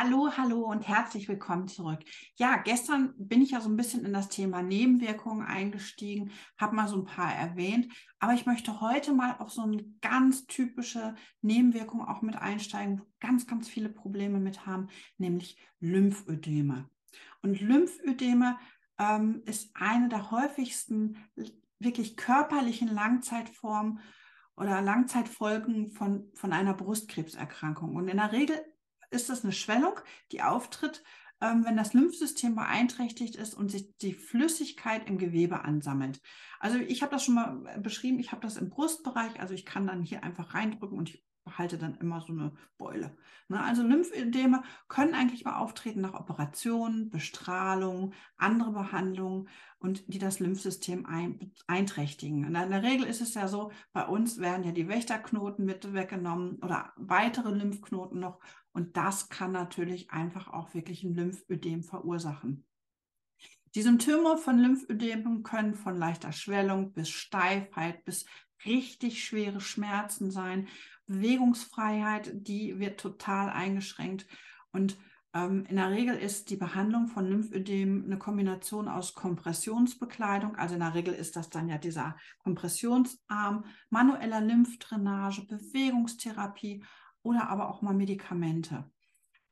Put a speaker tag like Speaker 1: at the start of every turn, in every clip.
Speaker 1: Hallo, hallo und herzlich willkommen zurück. Ja, gestern bin ich ja so ein bisschen in das Thema Nebenwirkungen eingestiegen, habe mal so ein paar erwähnt, aber ich möchte heute mal auf so eine ganz typische Nebenwirkung auch mit einsteigen, wo ganz, ganz viele Probleme mit haben, nämlich Lymphödeme. Und Lymphödeme ähm, ist eine der häufigsten wirklich körperlichen Langzeitformen oder Langzeitfolgen von, von einer Brustkrebserkrankung. Und in der Regel ist das eine Schwellung, die auftritt, ähm, wenn das Lymphsystem beeinträchtigt ist und sich die Flüssigkeit im Gewebe ansammelt. Also ich habe das schon mal beschrieben, ich habe das im Brustbereich, also ich kann dann hier einfach reindrücken und ich behalte dann immer so eine Beule. Ne? Also Lymphödeme können eigentlich mal auftreten nach Operationen, Bestrahlung, andere Behandlungen und die das Lymphsystem ein, einträchtigen. Und in der Regel ist es ja so, bei uns werden ja die Wächterknoten mit weggenommen oder weitere Lymphknoten noch und das kann natürlich einfach auch wirklich ein Lymphödem verursachen. Die Symptome von Lymphödemen können von leichter Schwellung bis Steifheit bis richtig schwere Schmerzen sein. Bewegungsfreiheit, die wird total eingeschränkt. Und ähm, in der Regel ist die Behandlung von Lymphödem eine Kombination aus Kompressionsbekleidung. Also in der Regel ist das dann ja dieser Kompressionsarm, manueller Lymphdrainage, Bewegungstherapie oder aber auch mal Medikamente.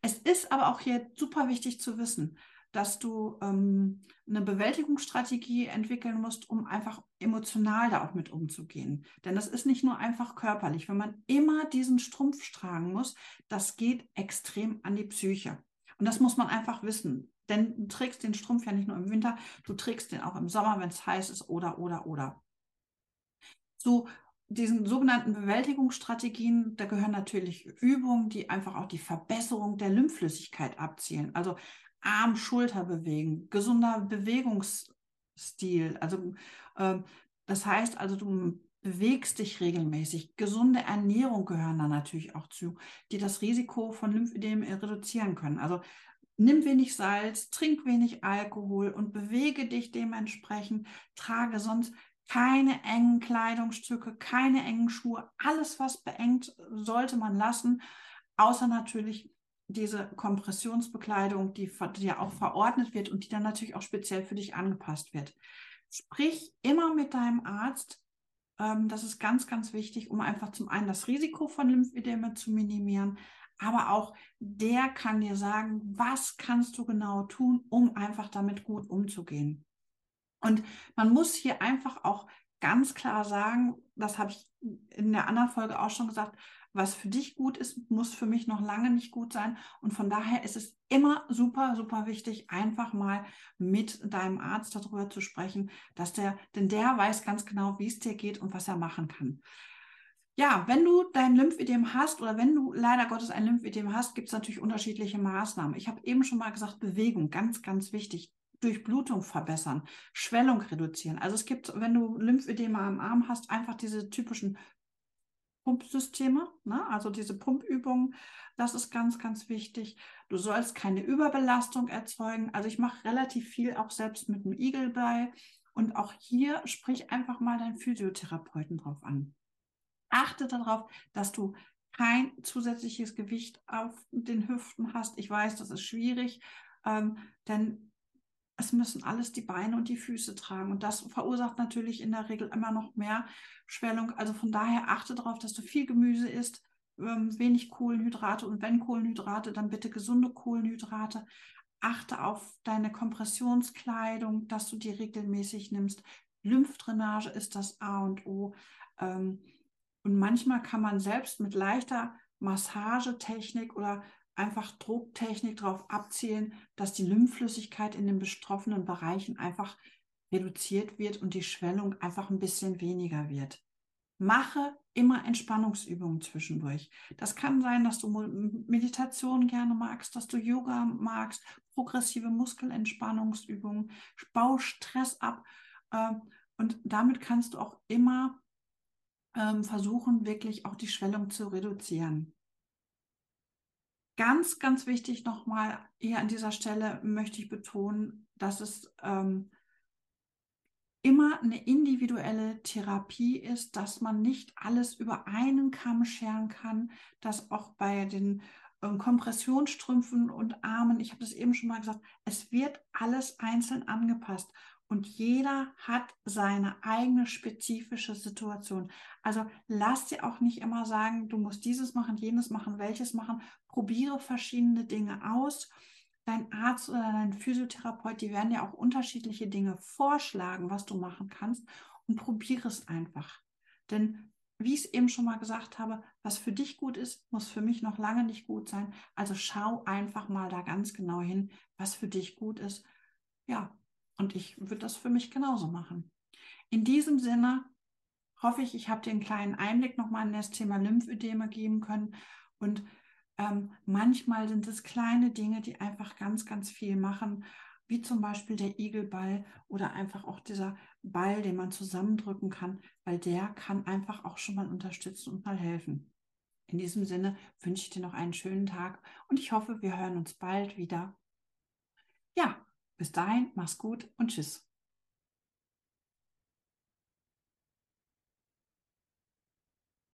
Speaker 1: Es ist aber auch hier super wichtig zu wissen, dass du ähm, eine Bewältigungsstrategie entwickeln musst, um einfach emotional da auch mit umzugehen. Denn das ist nicht nur einfach körperlich. Wenn man immer diesen Strumpf tragen muss, das geht extrem an die Psyche. Und das muss man einfach wissen. Denn du trägst den Strumpf ja nicht nur im Winter, du trägst den auch im Sommer, wenn es heiß ist oder, oder, oder. So diesen sogenannten Bewältigungsstrategien, da gehören natürlich Übungen, die einfach auch die Verbesserung der Lymphflüssigkeit abzielen. Also Arm, Schulter bewegen, gesunder Bewegungsstil. Also äh, das heißt also, du bewegst dich regelmäßig. Gesunde Ernährung gehören da natürlich auch zu, die das Risiko von Lymphödem reduzieren können. Also nimm wenig Salz, trink wenig Alkohol und bewege dich dementsprechend. Trage sonst keine engen Kleidungsstücke, keine engen Schuhe. Alles, was beengt, sollte man lassen, außer natürlich diese Kompressionsbekleidung, die, ja auch verordnet wird und die dann natürlich auch speziell für dich angepasst wird. Sprich immer mit deinem Arzt. Ähm, das ist ganz, ganz wichtig, um einfach zum einen das Risiko von Lymphedeme zu minimieren, aber auch der kann dir sagen, was kannst du genau tun, um einfach damit gut umzugehen. Und man muss hier einfach auch ganz klar sagen, das habe ich in der anderen Folge auch schon gesagt, was für dich gut ist, muss für mich noch lange nicht gut sein. Und von daher ist es immer super, super wichtig, einfach mal mit deinem Arzt darüber zu sprechen, dass der, denn der weiß ganz genau, wie es dir geht und was er machen kann. Ja, wenn du dein Lymphödem hast oder wenn du leider Gottes ein Lymphödem hast, gibt es natürlich unterschiedliche Maßnahmen. Ich habe eben schon mal gesagt, Bewegung, ganz, ganz wichtig. Durchblutung verbessern, Schwellung reduzieren. Also es gibt, wenn du Lymphödeme am Arm hast, einfach diese typischen Pumpsysteme, ne? also diese Pumpübungen, das ist ganz, ganz wichtig. Du sollst keine Überbelastung erzeugen. Also ich mache relativ viel auch selbst mit dem Igel bei. Und auch hier sprich einfach mal deinen Physiotherapeuten drauf an. Achte darauf, dass du kein zusätzliches Gewicht auf den Hüften hast. Ich weiß, das ist schwierig, ähm, denn es müssen alles die Beine und die Füße tragen. Und das verursacht natürlich in der Regel immer noch mehr Schwellung. Also von daher achte darauf, dass du viel Gemüse isst, ähm, wenig Kohlenhydrate und wenn Kohlenhydrate, dann bitte gesunde Kohlenhydrate. Achte auf deine Kompressionskleidung, dass du die regelmäßig nimmst. Lymphdrainage ist das A und O. Ähm, und manchmal kann man selbst mit leichter Massagetechnik oder einfach Drucktechnik darauf abzielen, dass die Lymphflüssigkeit in den betroffenen Bereichen einfach reduziert wird und die Schwellung einfach ein bisschen weniger wird. Mache immer Entspannungsübungen zwischendurch. Das kann sein, dass du Meditation gerne magst, dass du Yoga magst, progressive Muskelentspannungsübungen, bau Stress ab. Äh, und damit kannst du auch immer ähm, versuchen, wirklich auch die Schwellung zu reduzieren. Ganz, ganz wichtig nochmal hier an dieser Stelle möchte ich betonen, dass es ähm, immer eine individuelle Therapie ist, dass man nicht alles über einen Kamm scheren kann, dass auch bei den ähm, Kompressionsstrümpfen und Armen. Ich habe das eben schon mal gesagt. Es wird alles einzeln angepasst. Und jeder hat seine eigene spezifische Situation. Also lass dir auch nicht immer sagen, du musst dieses machen, jenes machen, welches machen. Probiere verschiedene Dinge aus. Dein Arzt oder dein Physiotherapeut, die werden dir auch unterschiedliche Dinge vorschlagen, was du machen kannst. Und probiere es einfach. Denn wie ich es eben schon mal gesagt habe, was für dich gut ist, muss für mich noch lange nicht gut sein. Also schau einfach mal da ganz genau hin, was für dich gut ist. Ja, und ich würde das für mich genauso machen. In diesem Sinne hoffe ich, ich habe dir einen kleinen Einblick nochmal in das Thema Lymphödeme geben können. Und ähm, manchmal sind es kleine Dinge, die einfach ganz, ganz viel machen, wie zum Beispiel der Igelball oder einfach auch dieser Ball, den man zusammendrücken kann, weil der kann einfach auch schon mal unterstützen und mal helfen. In diesem Sinne wünsche ich dir noch einen schönen Tag und ich hoffe, wir hören uns bald wieder. Ja, bis dahin, mach's gut und tschüss.